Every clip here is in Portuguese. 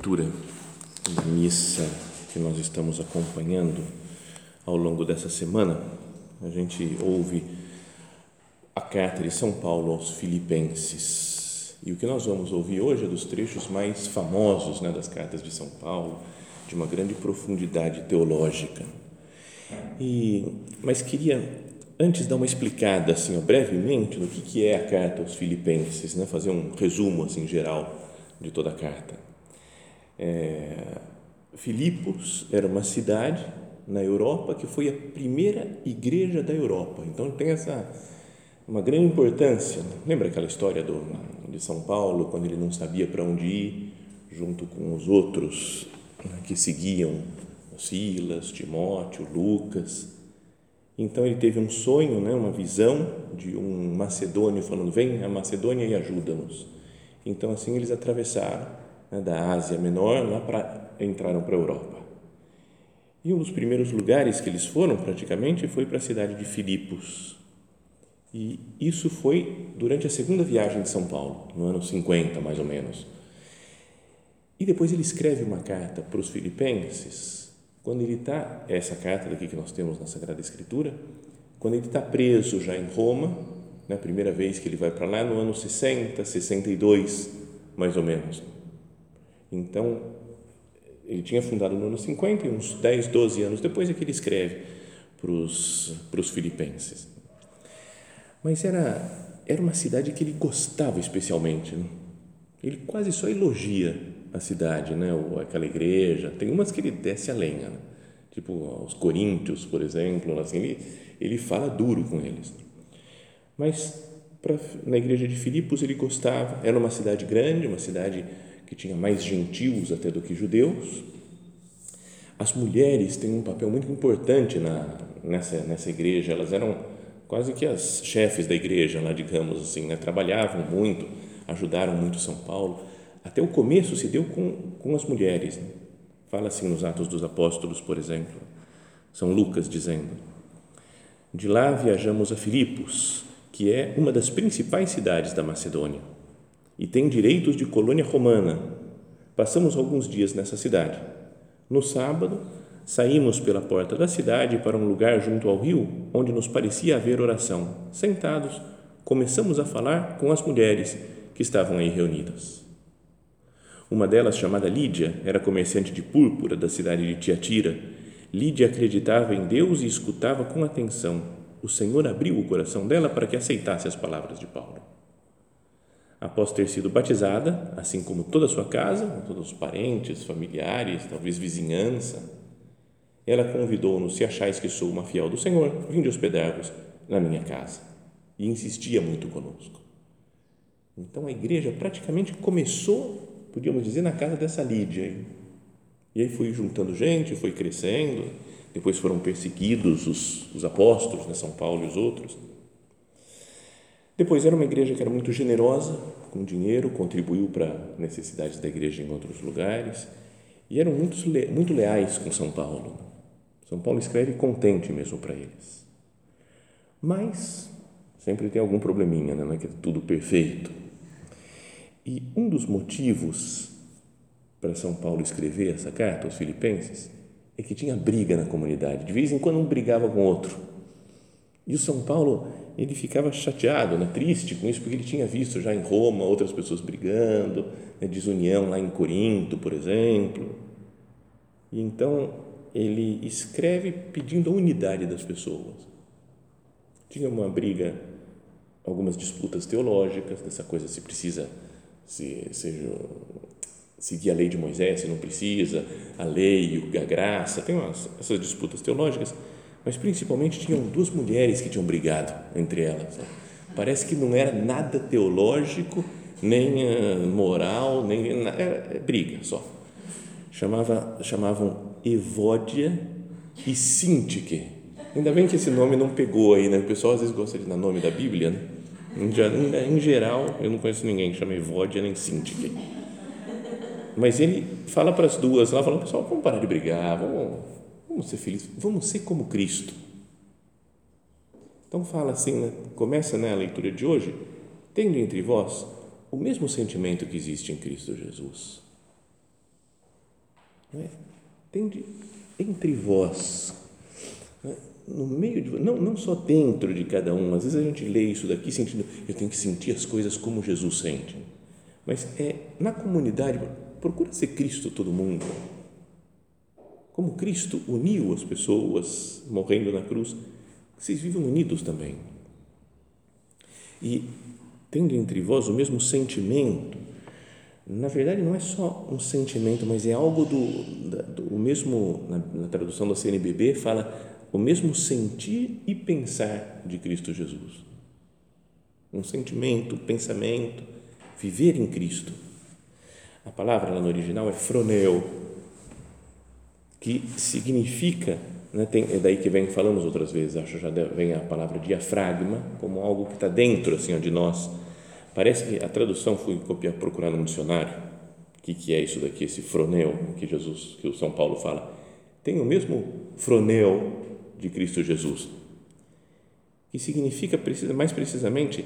leitura da missa que nós estamos acompanhando ao longo dessa semana, a gente ouve a carta de São Paulo aos Filipenses. E o que nós vamos ouvir hoje é dos trechos mais famosos né, das cartas de São Paulo, de uma grande profundidade teológica. E, mas queria antes dar uma explicada assim, ó, brevemente no que, que é a carta aos Filipenses, né, fazer um resumo assim geral de toda a carta. É, Filipos era uma cidade na Europa que foi a primeira igreja da Europa. Então tem essa uma grande importância. Lembra aquela história do, de São Paulo quando ele não sabia para onde ir, junto com os outros né, que seguiam Silas, Timóteo, Lucas. Então ele teve um sonho, né, uma visão de um macedônio falando: "Vem a Macedônia e ajuda-nos". Então, assim, eles atravessaram né, da Ásia Menor lá para entraram para a Europa. E um dos primeiros lugares que eles foram, praticamente, foi para a cidade de Filipos. E isso foi durante a segunda viagem de São Paulo, no ano 50, mais ou menos. E depois ele escreve uma carta para os filipenses, quando ele está, essa carta daqui que nós temos na Sagrada Escritura, quando ele está preso já em Roma, na né, primeira vez que ele vai para lá, no ano 60, 62, mais ou menos. Então, ele tinha fundado no ano 50 e uns 10, 12 anos depois é que ele escreve para os, filipenses. Mas era, era uma cidade que ele gostava especialmente. Né? Ele quase só elogia a cidade, né? Ou aquela igreja. Tem umas que ele desce a lenha, né? tipo os coríntios, por exemplo. Assim, ele, ele fala duro com eles. Mas pra, na igreja de Filipos ele gostava. Era uma cidade grande, uma cidade que tinha mais gentios até do que judeus. As mulheres têm um papel muito importante na, nessa, nessa igreja, elas eram quase que as chefes da igreja, lá, digamos assim, né? trabalhavam muito, ajudaram muito São Paulo. Até o começo se deu com, com as mulheres. Né? Fala assim nos Atos dos Apóstolos, por exemplo, São Lucas dizendo: De lá viajamos a Filipos, que é uma das principais cidades da Macedônia e tem direitos de colônia romana. Passamos alguns dias nessa cidade. No sábado, saímos pela porta da cidade para um lugar junto ao rio, onde nos parecia haver oração. Sentados, começamos a falar com as mulheres que estavam aí reunidas. Uma delas, chamada Lídia, era comerciante de púrpura da cidade de Tiatira. Lídia acreditava em Deus e escutava com atenção. O Senhor abriu o coração dela para que aceitasse as palavras de Paulo após ter sido batizada, assim como toda a sua casa, todos os parentes, familiares, talvez vizinhança, ela convidou-nos: Se achais que sou uma fiel do Senhor, vinde hospedar-vos na minha casa. E insistia muito conosco. Então a igreja praticamente começou, podíamos dizer, na casa dessa Lídia. E aí foi juntando gente, foi crescendo, depois foram perseguidos os, os apóstolos, né, São Paulo e os outros depois era uma igreja que era muito generosa com dinheiro, contribuiu para necessidades da igreja em outros lugares e eram muito, muito leais com São Paulo. São Paulo escreve contente mesmo para eles. Mas sempre tem algum probleminha, né? não é que é tudo perfeito. E um dos motivos para São Paulo escrever essa carta aos filipenses é que tinha briga na comunidade. De vez em quando um brigava com outro E o São Paulo, ele ficava chateado, né, triste com isso, porque ele tinha visto já em Roma outras pessoas brigando, né, desunião lá em Corinto, por exemplo. E então ele escreve pedindo a unidade das pessoas. Tinha uma briga, algumas disputas teológicas, dessa coisa se precisa se, seja, seguir a lei de Moisés, se não precisa, a lei, a graça, tem umas, essas disputas teológicas mas principalmente tinham duas mulheres que tinham brigado entre elas. Parece que não era nada teológico, nem uh, moral, nem era é briga só. Chamava, chamavam Evódia e Sintique. Ainda bem que esse nome não pegou aí, né? O pessoal às vezes gosta de dar nome da Bíblia, né? Em, geral, eu não conheço ninguém que chama Evódia nem Sintique. Mas ele fala para as duas lá, falando, pessoal, vamos parar de brigar, vamos Vamos ser felizes, vamos ser como Cristo. Então fala assim, né? começa né, a leitura de hoje, tendo entre vós o mesmo sentimento que existe em Cristo Jesus. Não é? Tende entre vós, né? no meio de não, não só dentro de cada um, às vezes a gente lê isso daqui sentindo, eu tenho que sentir as coisas como Jesus sente, mas é na comunidade, procura ser Cristo todo mundo como Cristo uniu as pessoas morrendo na cruz, vocês vivam unidos também. E tendo entre vós o mesmo sentimento, na verdade não é só um sentimento, mas é algo do, do, do mesmo, na, na tradução da CNBB, fala o mesmo sentir e pensar de Cristo Jesus. Um sentimento, pensamento, viver em Cristo. A palavra lá no original é froneu, que significa, né, tem, é daí que vem, falamos outras vezes, acho já vem a palavra diafragma, como algo que está dentro assim, de nós. Parece que a tradução fui copiar, procurar no dicionário, o que, que é isso daqui, esse froneu que Jesus, que o São Paulo fala. Tem o mesmo froneu de Cristo Jesus, que significa precisa, mais precisamente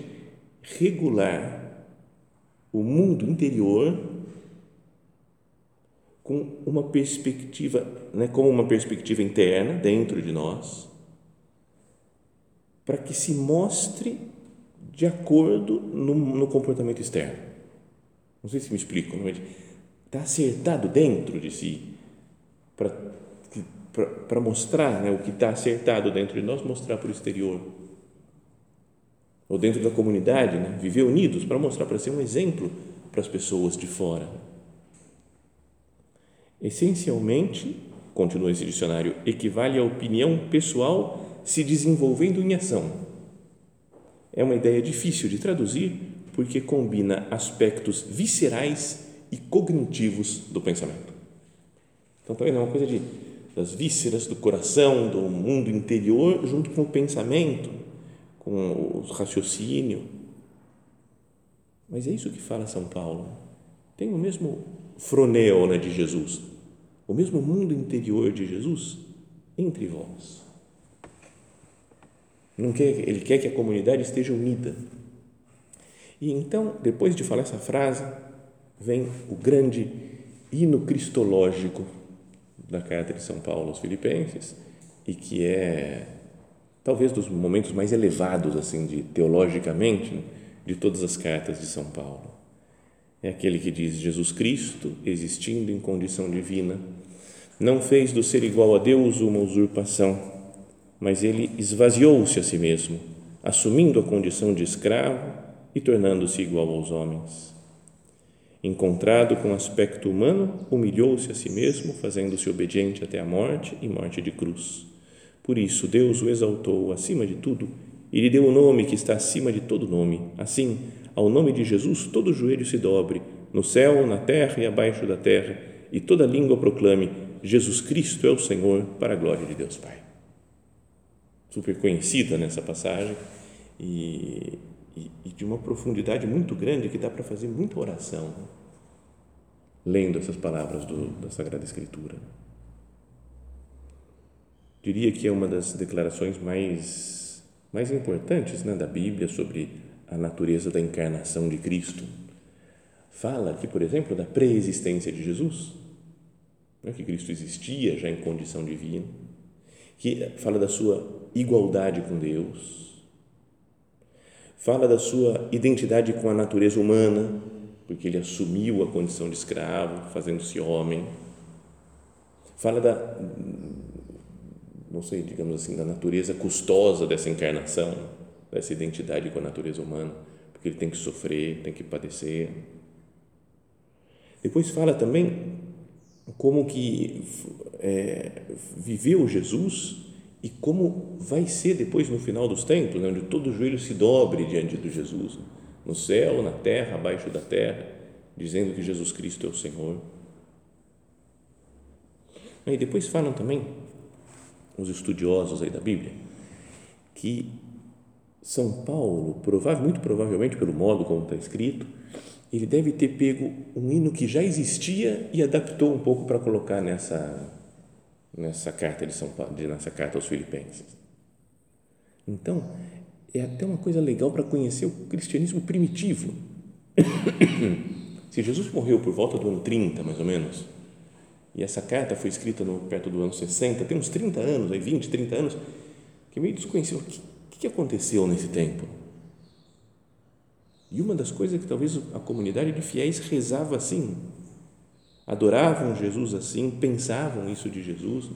regular o mundo interior com uma perspectiva, né, como uma perspectiva interna dentro de nós, para que se mostre de acordo no, no comportamento externo. Não sei se me explico, mas está acertado dentro de si para mostrar né, o que está acertado dentro de nós, mostrar para o exterior. Ou dentro da comunidade, né, viver unidos para mostrar, para ser um exemplo para as pessoas de fora. Essencialmente, continua esse dicionário, equivale à opinião pessoal se desenvolvendo em ação. É uma ideia difícil de traduzir porque combina aspectos viscerais e cognitivos do pensamento. Então, também é uma coisa de, das vísceras, do coração, do mundo interior, junto com o pensamento, com o raciocínio. Mas é isso que fala São Paulo. Tem o mesmo froneo né, de Jesus o mesmo mundo interior de Jesus entre vós. Não quer, ele quer que a comunidade esteja unida. E então, depois de falar essa frase, vem o grande hino cristológico da carta de São Paulo aos Filipenses e que é talvez dos momentos mais elevados assim de teologicamente de todas as cartas de São Paulo é aquele que diz: Jesus Cristo, existindo em condição divina, não fez do ser igual a Deus uma usurpação, mas ele esvaziou-se a si mesmo, assumindo a condição de escravo e tornando-se igual aos homens. Encontrado com aspecto humano, humilhou-se a si mesmo, fazendo-se obediente até a morte e morte de cruz. Por isso, Deus o exaltou acima de tudo e lhe deu o nome que está acima de todo nome. Assim, ao nome de Jesus, todo joelho se dobre, no céu, na terra e abaixo da terra, e toda língua proclame: Jesus Cristo é o Senhor, para a glória de Deus Pai. Super conhecida nessa passagem e, e, e de uma profundidade muito grande que dá para fazer muita oração lendo essas palavras do, da Sagrada Escritura. Diria que é uma das declarações mais, mais importantes né, da Bíblia sobre a natureza da encarnação de Cristo. Fala aqui, por exemplo, da preexistência de Jesus, né, que Cristo existia já em condição divina, que fala da sua igualdade com Deus, fala da sua identidade com a natureza humana, porque ele assumiu a condição de escravo, fazendo-se homem. Fala da, não sei, digamos assim, da natureza custosa dessa encarnação, dessa identidade com a natureza humana, porque ele tem que sofrer, tem que padecer. Depois fala também como que é, viveu Jesus e como vai ser depois no final dos tempos, né, onde todo joelho se dobre diante de Jesus, no céu, na terra, abaixo da terra, dizendo que Jesus Cristo é o Senhor. E depois falam também os estudiosos aí da Bíblia que São Paulo, muito provavelmente pelo modo como está escrito, ele deve ter pego um hino que já existia e adaptou um pouco para colocar nessa nessa carta de São Paulo, nessa carta aos Filipenses. Então, é até uma coisa legal para conhecer o cristianismo primitivo. Se Jesus morreu por volta do ano 30, mais ou menos, e essa carta foi escrita no, perto do ano 60, tem uns 30 anos, aí 20, 30 anos, que meio desconhecido. O que, que aconteceu nesse tempo? E uma das coisas que talvez a comunidade de fiéis rezava assim, adoravam Jesus assim, pensavam isso de Jesus.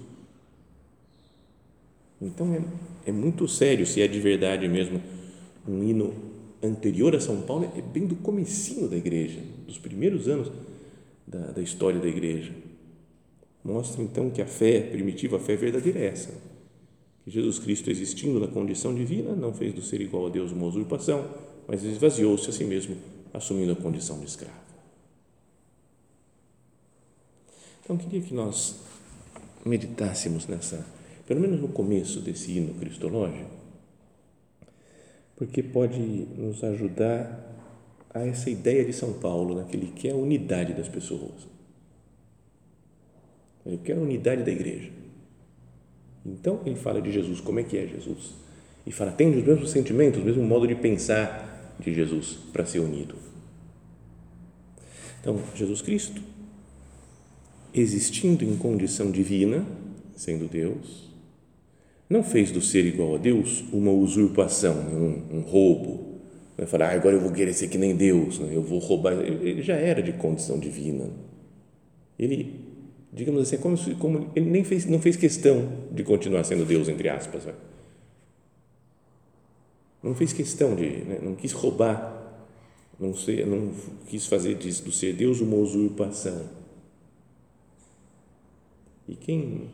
Então é, é muito sério se é de verdade mesmo um hino anterior a São Paulo, é bem do comecinho da igreja, dos primeiros anos da, da história da igreja. Mostra então que a fé primitiva, a fé verdadeira é essa, que Jesus Cristo existindo na condição divina, não fez do ser igual a Deus uma usurpação, mas esvaziou-se a si mesmo, assumindo a condição de escravo. Então, queria que nós meditássemos nessa, pelo menos no começo desse hino cristológico, porque pode nos ajudar a essa ideia de São Paulo, naquele que é a unidade das pessoas. Ele quer a unidade da igreja. Então, ele fala de Jesus, como é que é Jesus? E fala, tem os mesmos sentimentos, o mesmo modo de pensar de Jesus para ser unido. Então, Jesus Cristo existindo em condição divina, sendo Deus, não fez do ser igual a Deus uma usurpação, um, um roubo. Vai falar, ah, agora eu vou querer ser que nem Deus, né? eu vou roubar. Ele já era de condição divina. Ele, digamos assim, é como, se, como ele nem fez, não fez questão de continuar sendo Deus, entre aspas. Vai. Não fez questão de, né? não quis roubar, não, sei, não quis fazer disso, do ser Deus uma usurpação e quem,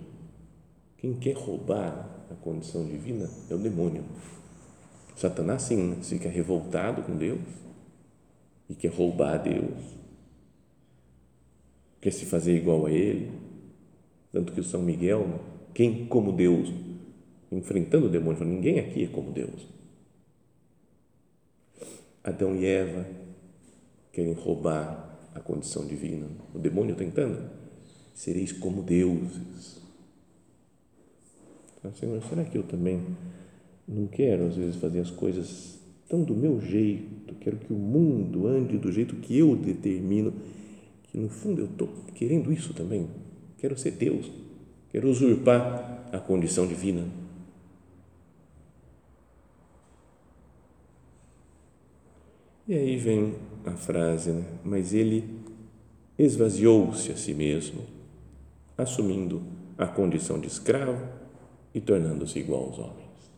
quem quer roubar a condição divina é o demônio. Satanás, sim, né? fica revoltado com Deus e quer roubar a Deus, quer se fazer igual a Ele. Tanto que o São Miguel, né? quem como Deus, enfrentando o demônio, falou, ninguém aqui é como Deus. Adão e Eva querem roubar a condição divina. O demônio tentando sereis como deuses. Então, Senhor, será que eu também não quero, às vezes, fazer as coisas tão do meu jeito? Quero que o mundo ande do jeito que eu determino, que no fundo eu estou querendo isso também. Quero ser Deus, quero usurpar a condição divina. E aí vem a frase, né? mas ele esvaziou-se a si mesmo assumindo a condição de escravo e tornando-se igual aos homens.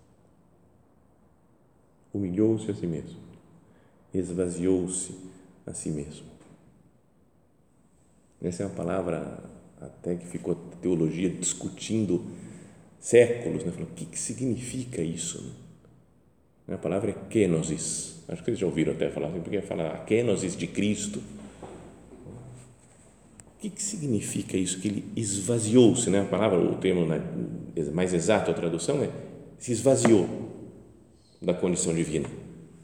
Humilhou-se a si mesmo, esvaziou-se a si mesmo. Essa é uma palavra até que ficou a teologia discutindo séculos, né? Falando, o que, que significa isso? A palavra é kenosis. Acho que vocês já ouviram até falar assim, porque fala a kenosis de Cristo o que, que significa isso? Que ele esvaziou-se, né? a palavra, o termo mais exato, a tradução é se esvaziou da condição divina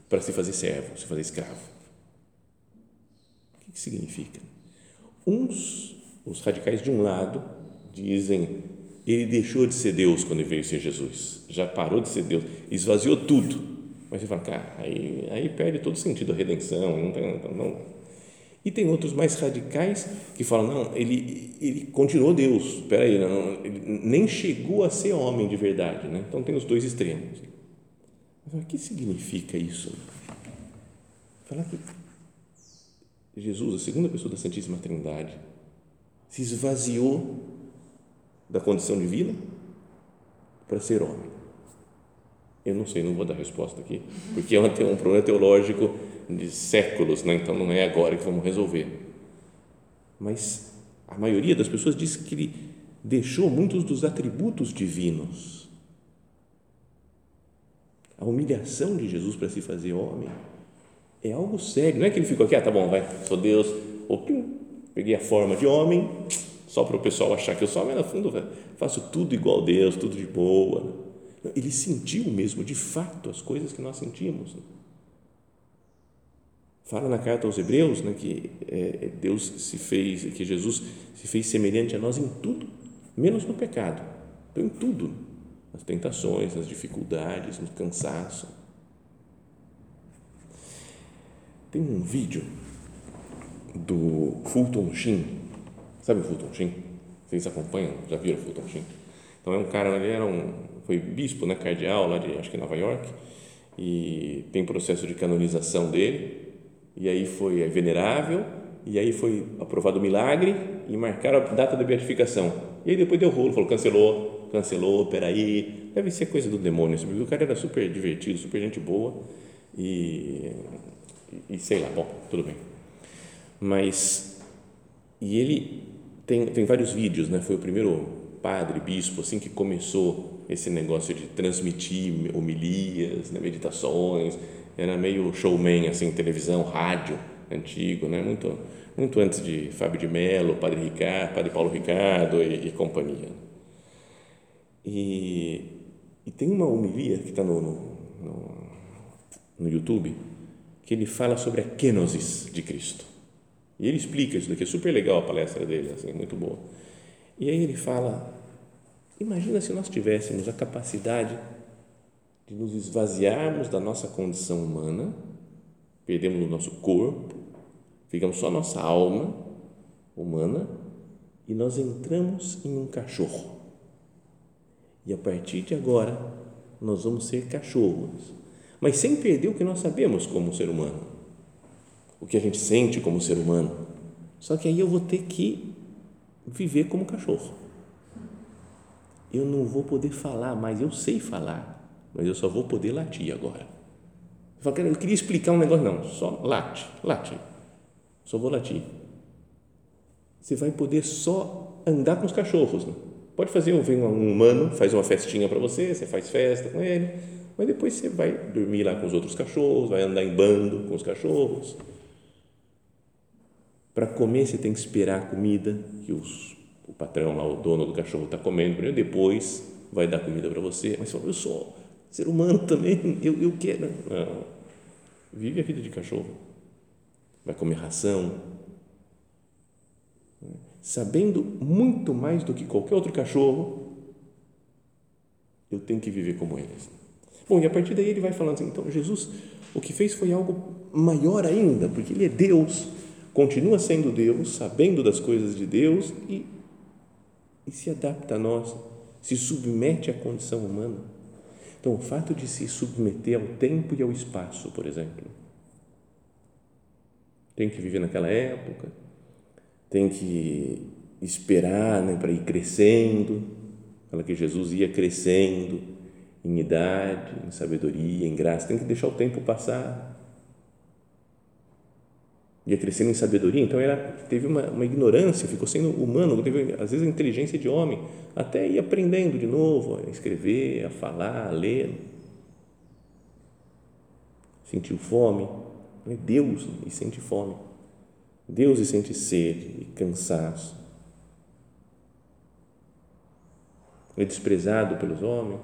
para se fazer servo, se fazer escravo. O que, que significa? Uns, os radicais de um lado, dizem ele deixou de ser Deus quando veio ser Jesus, já parou de ser Deus, esvaziou tudo. Mas você fala, cara, aí, aí perde todo sentido a redenção, não, não, não E tem outros mais radicais que falam, não, ele, ele continuou Deus, espera aí, não, ele nem chegou a ser homem de verdade. Né? Então tem os dois extremos. Mas o que significa isso? Falar que Jesus, a segunda pessoa da Santíssima Trindade, se esvaziou da condição divina para ser homem. Eu não sei, não vou dar resposta aqui, porque é um, um problema teológico de séculos, né? então não é agora que vamos resolver. Mas a maioria das pessoas diz que ele deixou muitos dos atributos divinos. A humilhação de Jesus para se fazer homem é algo sério. Não é que ele ficou aqui, ah, tá bom, vai, sou Deus, ou peguei a forma de homem, só para o pessoal achar que eu sou, mas no fundo faço tudo igual a Deus, tudo de boa. Ele sentiu mesmo, de fato, as coisas que nós sentimos. Fala na carta aos Hebreus né, que é, Deus se fez, que Jesus se fez semelhante a nós em tudo, menos no pecado. Então, em tudo, nas tentações, nas dificuldades, no cansaço. Tem um vídeo do Fulton Sheen, sabe o Fulton Sheen? Vocês acompanham? Já viram o Fulton Sheen? Então é um cara, ele era um, foi bispo, né, cardeal lá de, acho que Nova York, e tem processo de canonização dele, e aí foi é venerável, e aí foi aprovado o milagre e marcaram a data da beatificação. E aí depois deu rolo, falou, cancelou, cancelou, peraí, deve ser coisa do demônio, o cara era super divertido, super gente boa, e, e sei lá, bom, tudo bem. Mas, e ele tem, tem vários vídeos, né, foi o primeiro padre, bispo, assim que começou esse negócio de transmitir homilias, né, meditações, era meio showman, assim, televisão, rádio, antigo, né, muito, muito antes de Fábio de Mello, Padre Ricardo, Padre Paulo Ricardo e, e companhia. E, e, tem uma homilia que está no, no, no YouTube que ele fala sobre a kenosis de Cristo. E ele explica isso daqui, é super legal a palestra dele, assim, muito boa. E aí ele fala: imagina se nós tivéssemos a capacidade de nos esvaziarmos da nossa condição humana, perdemos o nosso corpo, ficamos só nossa alma humana e nós entramos em um cachorro. E a partir de agora, nós vamos ser cachorros, mas sem perder o que nós sabemos como ser humano, o que a gente sente como ser humano. Só que aí eu vou ter que viver como cachorro. Eu não vou poder falar mais, eu sei falar, mas eu só vou poder latir agora. Eu queria explicar um negócio, não, só late, late, só vou latir. Você vai poder só andar com os cachorros. Né? Pode fazer, vem um humano, faz uma festinha para você, você faz festa com ele, mas depois você vai dormir lá com os outros cachorros, vai andar em bando com os cachorros para comer, você tem que esperar a comida que os, o patrão, lá, o dono do cachorro está comendo primeiro, depois vai dar comida para você. Mas você fala, eu sou ser humano também, eu, eu quero. Não. Vive a vida de cachorro. Vai comer ração. Sabendo muito mais do que qualquer outro cachorro, eu tenho que viver como eles. Bom, e a partir daí ele vai falando assim: então, Jesus, o que fez foi algo maior ainda, porque ele é Deus continua sendo Deus, sabendo das coisas de Deus e, e se adapta a nós, se submete à condição humana. Então, o fato de se submeter ao tempo e ao espaço, por exemplo, tem que viver naquela época, tem que esperar né, para ir crescendo, fala que Jesus ia crescendo em idade, em sabedoria, em graça, tem que deixar o tempo passar ia crescendo em sabedoria, então era, teve uma, uma ignorância, ficou sendo humano, teve às vezes a inteligência de homem, até ir aprendendo de novo a escrever, a falar, a ler. Sentiu fome, é Deus e sente fome. Deus e sente sede e cansaço. É desprezado pelos homens,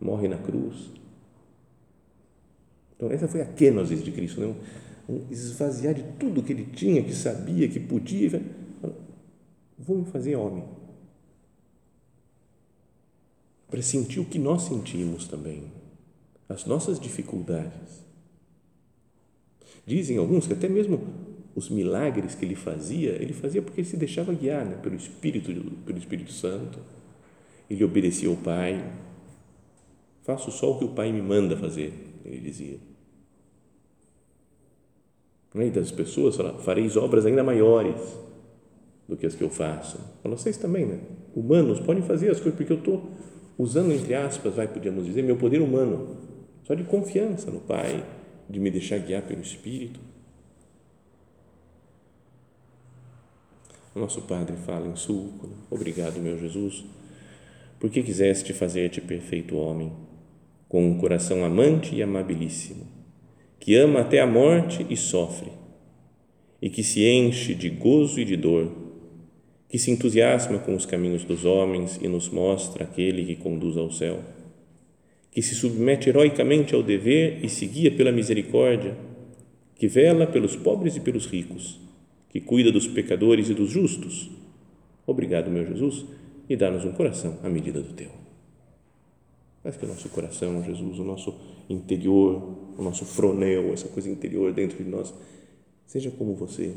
morre na cruz. Então, essa foi a kenosis de Cristo, né? esvaziar de tudo que ele tinha, que sabia, que podia. Vou me fazer homem. Para sentir o que nós sentimos também, as nossas dificuldades. Dizem alguns que até mesmo os milagres que ele fazia, ele fazia porque ele se deixava guiar né, pelo Espírito, pelo Espírito Santo. Ele obedecia ao Pai. Faço só o que o Pai me manda fazer, ele dizia. E das pessoas, fala, fareis obras ainda maiores do que as que eu faço. Fala, vocês também, né? Humanos podem fazer as coisas, porque eu estou usando, entre aspas, vai, podíamos dizer, meu poder humano, só de confiança no Pai, de me deixar guiar pelo Espírito. Nosso Padre fala em sulco, né? obrigado, meu Jesus, porque quiseste fazer-te perfeito homem, com um coração amante e amabilíssimo, que ama até a morte e sofre, e que se enche de gozo e de dor, que se entusiasma com os caminhos dos homens e nos mostra aquele que conduz ao céu, que se submete heroicamente ao dever e se guia pela misericórdia, que vela pelos pobres e pelos ricos, que cuida dos pecadores e dos justos. Obrigado, meu Jesus, e dá-nos um coração à medida do teu. Faz que o nosso coração, Jesus, o nosso interior, o nosso fronel, essa coisa interior dentro de nós, seja como você,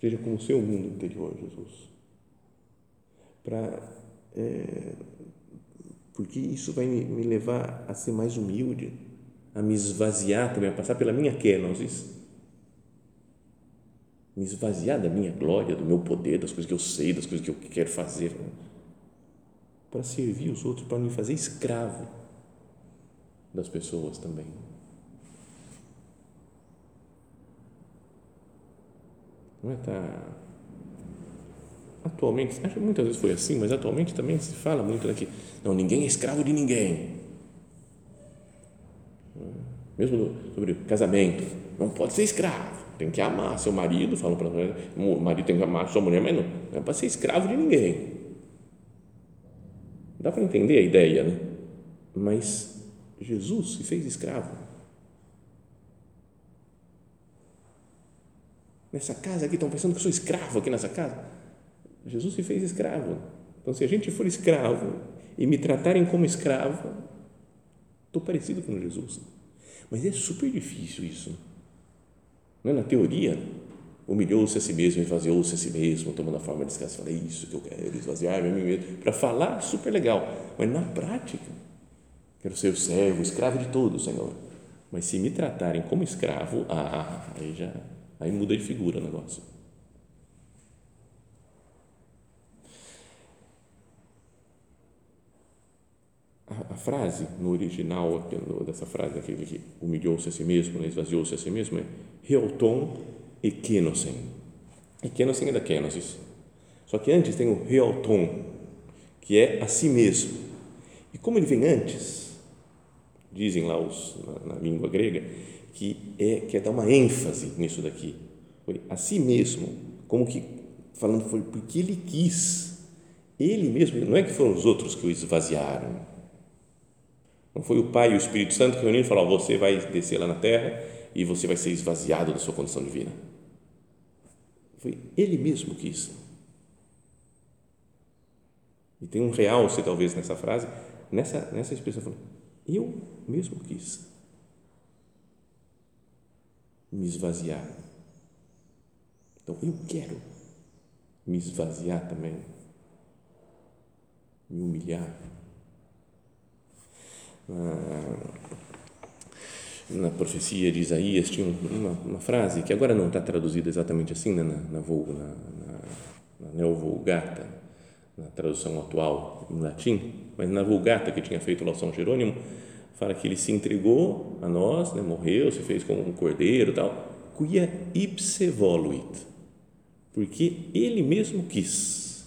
seja como o seu mundo interior, Jesus. Para, é, porque isso vai me, me levar a ser mais humilde, a me esvaziar também, a passar pela minha kenosis, me esvaziar da minha glória, do meu poder, das coisas que eu sei, das coisas que eu quero fazer, né? Para servir os outros, para me fazer escravo das pessoas também. Não é tá atualmente, acho que muitas vezes foi assim, mas atualmente também se fala muito daqui, não, ninguém é escravo de ninguém. Mesmo sobre casamento, não pode ser escravo tem que amar seu marido, falam para o marido tem que amar sua mulher, mas não, não é para ser escravo de ninguém. Dá para entender a ideia, né? Mas Jesus se fez escravo. Nessa casa aqui, estão pensando que eu sou escravo aqui nessa casa? Jesus se fez escravo. Então, se a gente for escravo e me tratarem como escravo, estou parecido com Jesus. Mas é super difícil isso. Não é? Na teoria, humilhou-se a si mesmo, esvaziou-se a si mesmo, tomando a forma de escasso. Falei, isso que eu quero, esvaziar-me a mim mesmo. Para falar, super legal. Mas na prática, quero ser o servo, escravo de todos, Senhor. Mas se me tratarem como escravo, ah, aí já aí muda de figura o negócio. A, a frase no original dessa frase aqui, que humilhou-se a si mesmo, né, esvaziou-se a si mesmo, é Reoton e Kenosen. E é da Kenosis. Só que antes tem o Reoton, que é a si mesmo. E como ele vem antes, dizem lá os, na, na língua grega, que é, que é dar uma ênfase nisso daqui. Foi a si mesmo, como que, falando, foi porque ele quis. Ele mesmo, não é que foram os outros que o esvaziaram. Não foi o Pai e o Espírito Santo que reuniram e falaram: você vai descer lá na terra e você vai ser esvaziado da sua condição divina. Foi Ele mesmo que quis. E tem um realce, talvez, nessa frase, nessa, nessa expressão, eu mesmo quis me esvaziar. Então, eu quero me esvaziar também, me humilhar. Ah, na profecia de Isaías tinha uma, uma frase que agora não está traduzida exatamente assim né, na, na, na, na, na Neovulgata, na tradução atual em latim, mas na Vulgata que tinha feito lá São Jerônimo, fala que ele se entregou a nós, né, morreu, se fez como um cordeiro tal, quia ipse voluit, porque ele mesmo quis.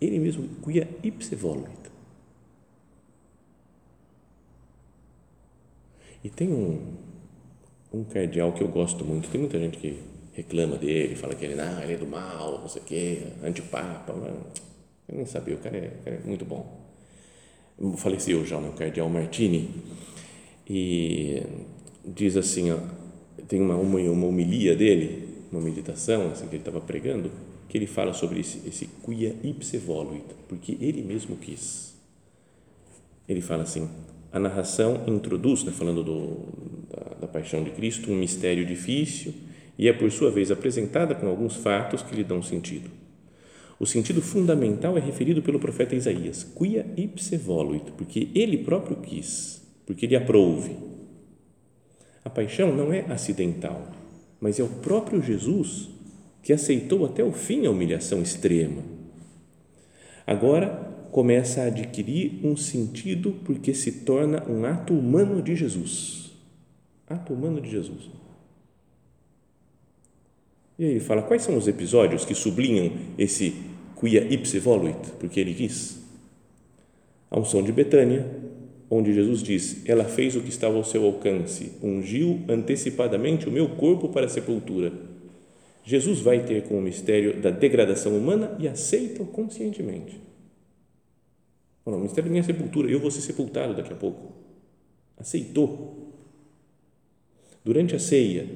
Ele mesmo, quia ipse voluit. E tem um, um cardeal que eu gosto muito, tem muita gente que reclama dele, fala que ele, não, ele é do mal, não sei o quê, antipapa, mas eu nem sabia, o cara é, o cara é muito bom. Faleceu já, né, o cardeal Martini, e diz assim, ó, tem uma, uma, uma homilia dele, uma meditação assim, que ele estava pregando, que ele fala sobre esse, esse quia ipse voluit, porque ele mesmo quis. Ele fala assim, a narração introduz, né, falando do, da, da, paixão de Cristo um mistério difícil e é, por sua vez, apresentada com alguns fatos que lhe dão sentido. O sentido fundamental é referido pelo profeta Isaías, quia ipse voluit, porque ele próprio quis, porque ele aprouve. A paixão não é acidental, mas é o próprio Jesus que aceitou até o fim a humilhação extrema. Agora começa a adquirir um sentido porque se torna um ato humano de Jesus. Ato humano de Jesus. E aí ele fala quais são os episódios que sublinham esse quia ipse voluit, porque ele quis. A unção de Betânia, onde Jesus diz: Ela fez o que estava ao seu alcance, ungiu antecipadamente o meu corpo para a sepultura. Jesus vai ter com o mistério da degradação humana e aceita-o conscientemente. Não, o mistério da minha sepultura, eu vou ser sepultado daqui a pouco. Aceitou. Durante a ceia,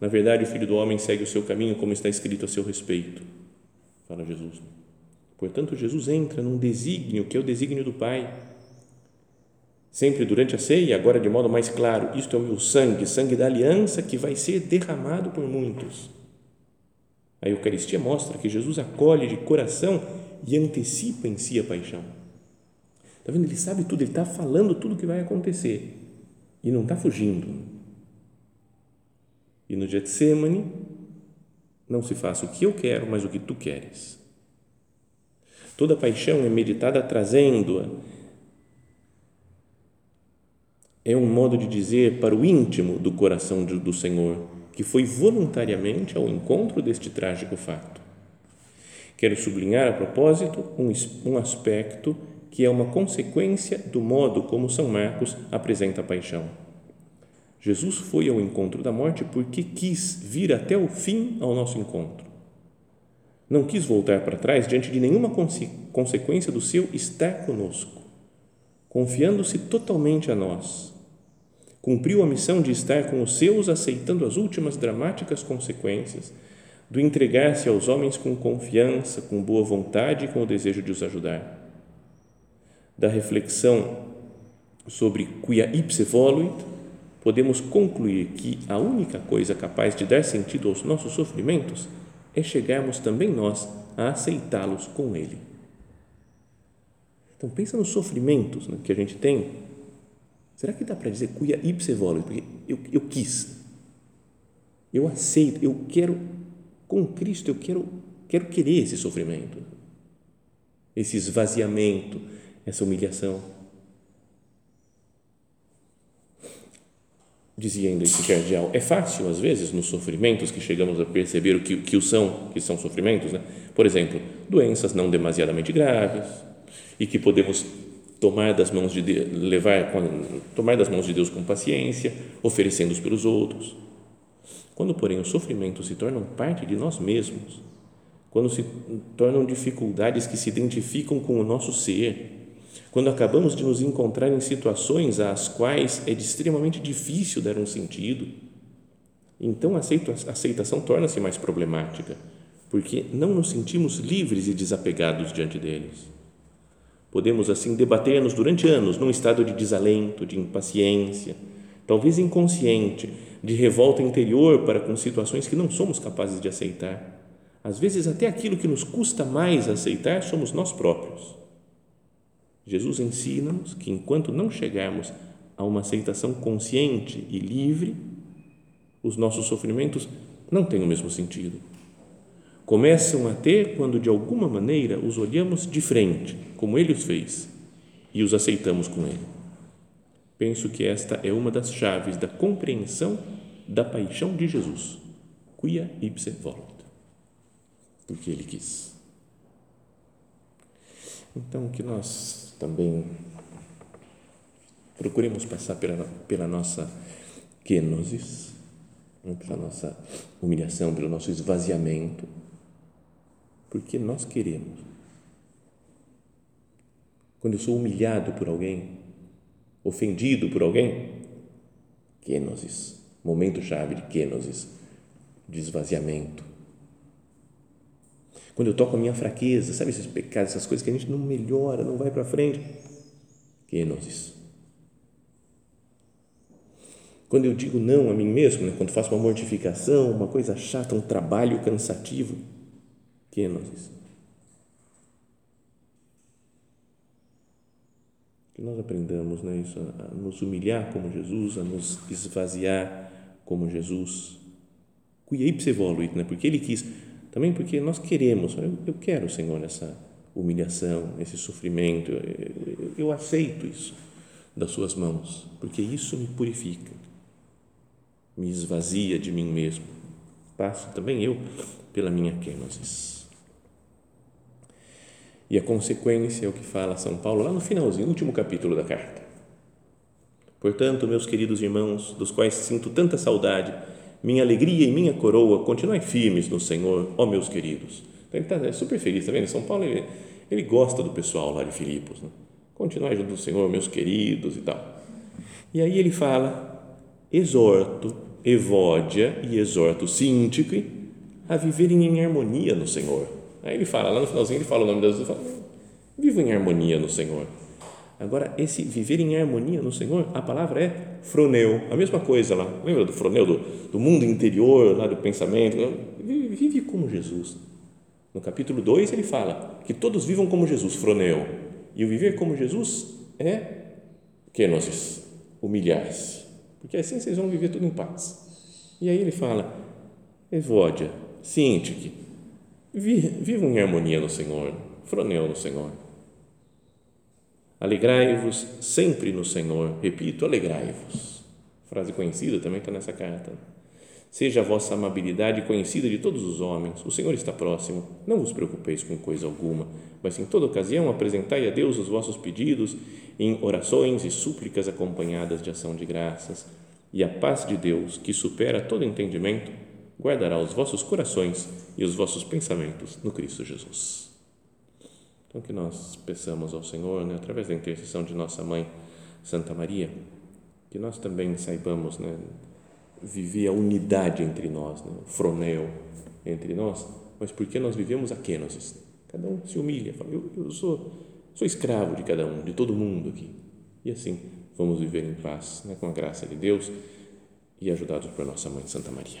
na verdade, o Filho do Homem segue o seu caminho, como está escrito a seu respeito, fala Jesus. Portanto, Jesus entra num desígnio que é o desígnio do Pai. Sempre durante a ceia, agora de modo mais claro, isto é o meu sangue, sangue da aliança que vai ser derramado por muitos. A Eucaristia mostra que Jesus acolhe de coração e antecipa em si a paixão. Está vendo? Ele sabe tudo, ele está falando tudo o que vai acontecer e não está fugindo. E no Getsemane, não se faça o que eu quero, mas o que tu queres. Toda paixão é meditada trazendo-a. É um modo de dizer para o íntimo do coração do Senhor, que foi voluntariamente ao encontro deste trágico fato. Quero sublinhar a propósito um, aspecto que é uma consequência do modo como São Marcos apresenta a paixão. Jesus foi ao encontro da morte porque quis vir até o fim ao nosso encontro não quis voltar para trás diante de nenhuma consequência do seu estar conosco, confiando-se totalmente a nós. Cumpriu a missão de estar com os seus, aceitando as últimas dramáticas consequências do entregar-se aos homens com confiança, com boa vontade e com o desejo de os ajudar. Da reflexão sobre quia ipse voluit, podemos concluir que a única coisa capaz de dar sentido aos nossos sofrimentos é chegarmos também nós a aceitá-los com Ele. Então, pensa nos sofrimentos né, que a gente tem. Será que dá para dizer cuia ipse volo? Porque eu, eu quis, eu aceito, eu quero, com Cristo, eu quero, quero querer esse sofrimento, esse esvaziamento, essa humilhação. dizia ainda esse cardeal, é fácil às vezes nos sofrimentos que chegamos a perceber o que, que o são, que são sofrimentos, né? Por exemplo, doenças não demasiadamente graves e que podemos tomar das mãos de Deus, levar tomar das mãos de Deus com paciência, oferecendo-os pelos outros. Quando, porém, os sofrimentos se tornam parte de nós mesmos, quando se tornam dificuldades que se identificam com o nosso ser, quando acabamos de nos encontrar em situações às quais é extremamente difícil dar um sentido, então a aceitação torna-se mais problemática, porque não nos sentimos livres e desapegados diante deles. Podemos assim debater-nos durante anos num estado de desalento, de impaciência, talvez inconsciente, de revolta interior para com situações que não somos capazes de aceitar. Às vezes, até aquilo que nos custa mais aceitar somos nós próprios. Jesus ensina-nos que enquanto não chegarmos a uma aceitação consciente e livre, os nossos sofrimentos não têm o mesmo sentido. Começam a ter quando de alguma maneira os olhamos de frente, como ele os fez, e os aceitamos com ele. Penso que esta é uma das chaves da compreensão da paixão de Jesus. Quia ipse volut. Porque ele quis. Então, que nós também procuremos passar pela, pela nossa kenosis, né, pela nossa humilhação, pelo nosso esvaziamento, porque nós queremos. Quando eu sou humilhado por alguém, ofendido por alguém, kenosis, momento chave de kenosis, de esvaziamento quando eu toco a minha fraqueza, sabe esses pecados, essas coisas que a gente não melhora, não vai para frente. Kenosis. Quando eu digo não a mim mesmo, né? quando faço uma mortificação, uma coisa chata, um trabalho cansativo, kenosis. Que nós aprendamos né, isso, a nos humilhar como Jesus, a nos esvaziar como Jesus. Cuidei para evoluir, né? porque Ele quis, também porque nós queremos, eu, quero, Senhor, essa humilhação, esse sofrimento, eu, aceito isso das Suas mãos, porque isso me purifica, me esvazia de mim mesmo. Passo também eu pela minha kenosis. E a consequência é o que fala São Paulo lá no finalzinho, último capítulo da carta. Portanto, meus queridos irmãos, dos quais sinto tanta saudade, minha alegria e minha coroa, continuem firmes no Senhor, ó meus queridos. Então, ele está é super feliz, está vendo? São Paulo, ele, ele gosta do pessoal lá de Filipos. Né? Continuai junto do Senhor, meus queridos e tal. E aí ele fala, exorto, evódia e exorto síntique a viverem em harmonia no Senhor Aí ele fala, lá no finalzinho ele fala o nome das duas, vivo em harmonia no Senhor. Agora, esse viver em harmonia no Senhor, a palavra é froneu, a mesma coisa lá, lembra do froneu, do, do mundo interior, lá do pensamento, vive, como Jesus. No capítulo 2 ele fala que todos vivam como Jesus, froneu, e o viver como Jesus é kenosis, humilhar-se, porque assim vocês vão viver tudo em paz. E aí ele fala, evódia, sintique, Vivam em harmonia no Senhor, froneu no Senhor. Alegrai-vos sempre no Senhor, repito, alegrai-vos. Frase conhecida também está nessa carta. Seja a vossa amabilidade conhecida de todos os homens, o Senhor está próximo, não vos preocupeis com coisa alguma, mas em toda ocasião apresentai a Deus os vossos pedidos em orações e súplicas acompanhadas de ação de graças, e a paz de Deus, que supera todo entendimento, guardará os vossos corações e os vossos pensamentos no Cristo Jesus. Então, que nós peçamos ao Senhor, né, através da intercessão de nossa mãe, Santa Maria, que nós também saibamos né, viver a unidade entre nós, né, o fronel entre nós, mas porque nós vivemos a kenosis. Cada um se humilha, fala, eu, eu sou, sou escravo de cada um, de todo mundo aqui. E assim vamos viver em paz, né, com a graça de Deus e ajudados por nossa mãe Santa Maria.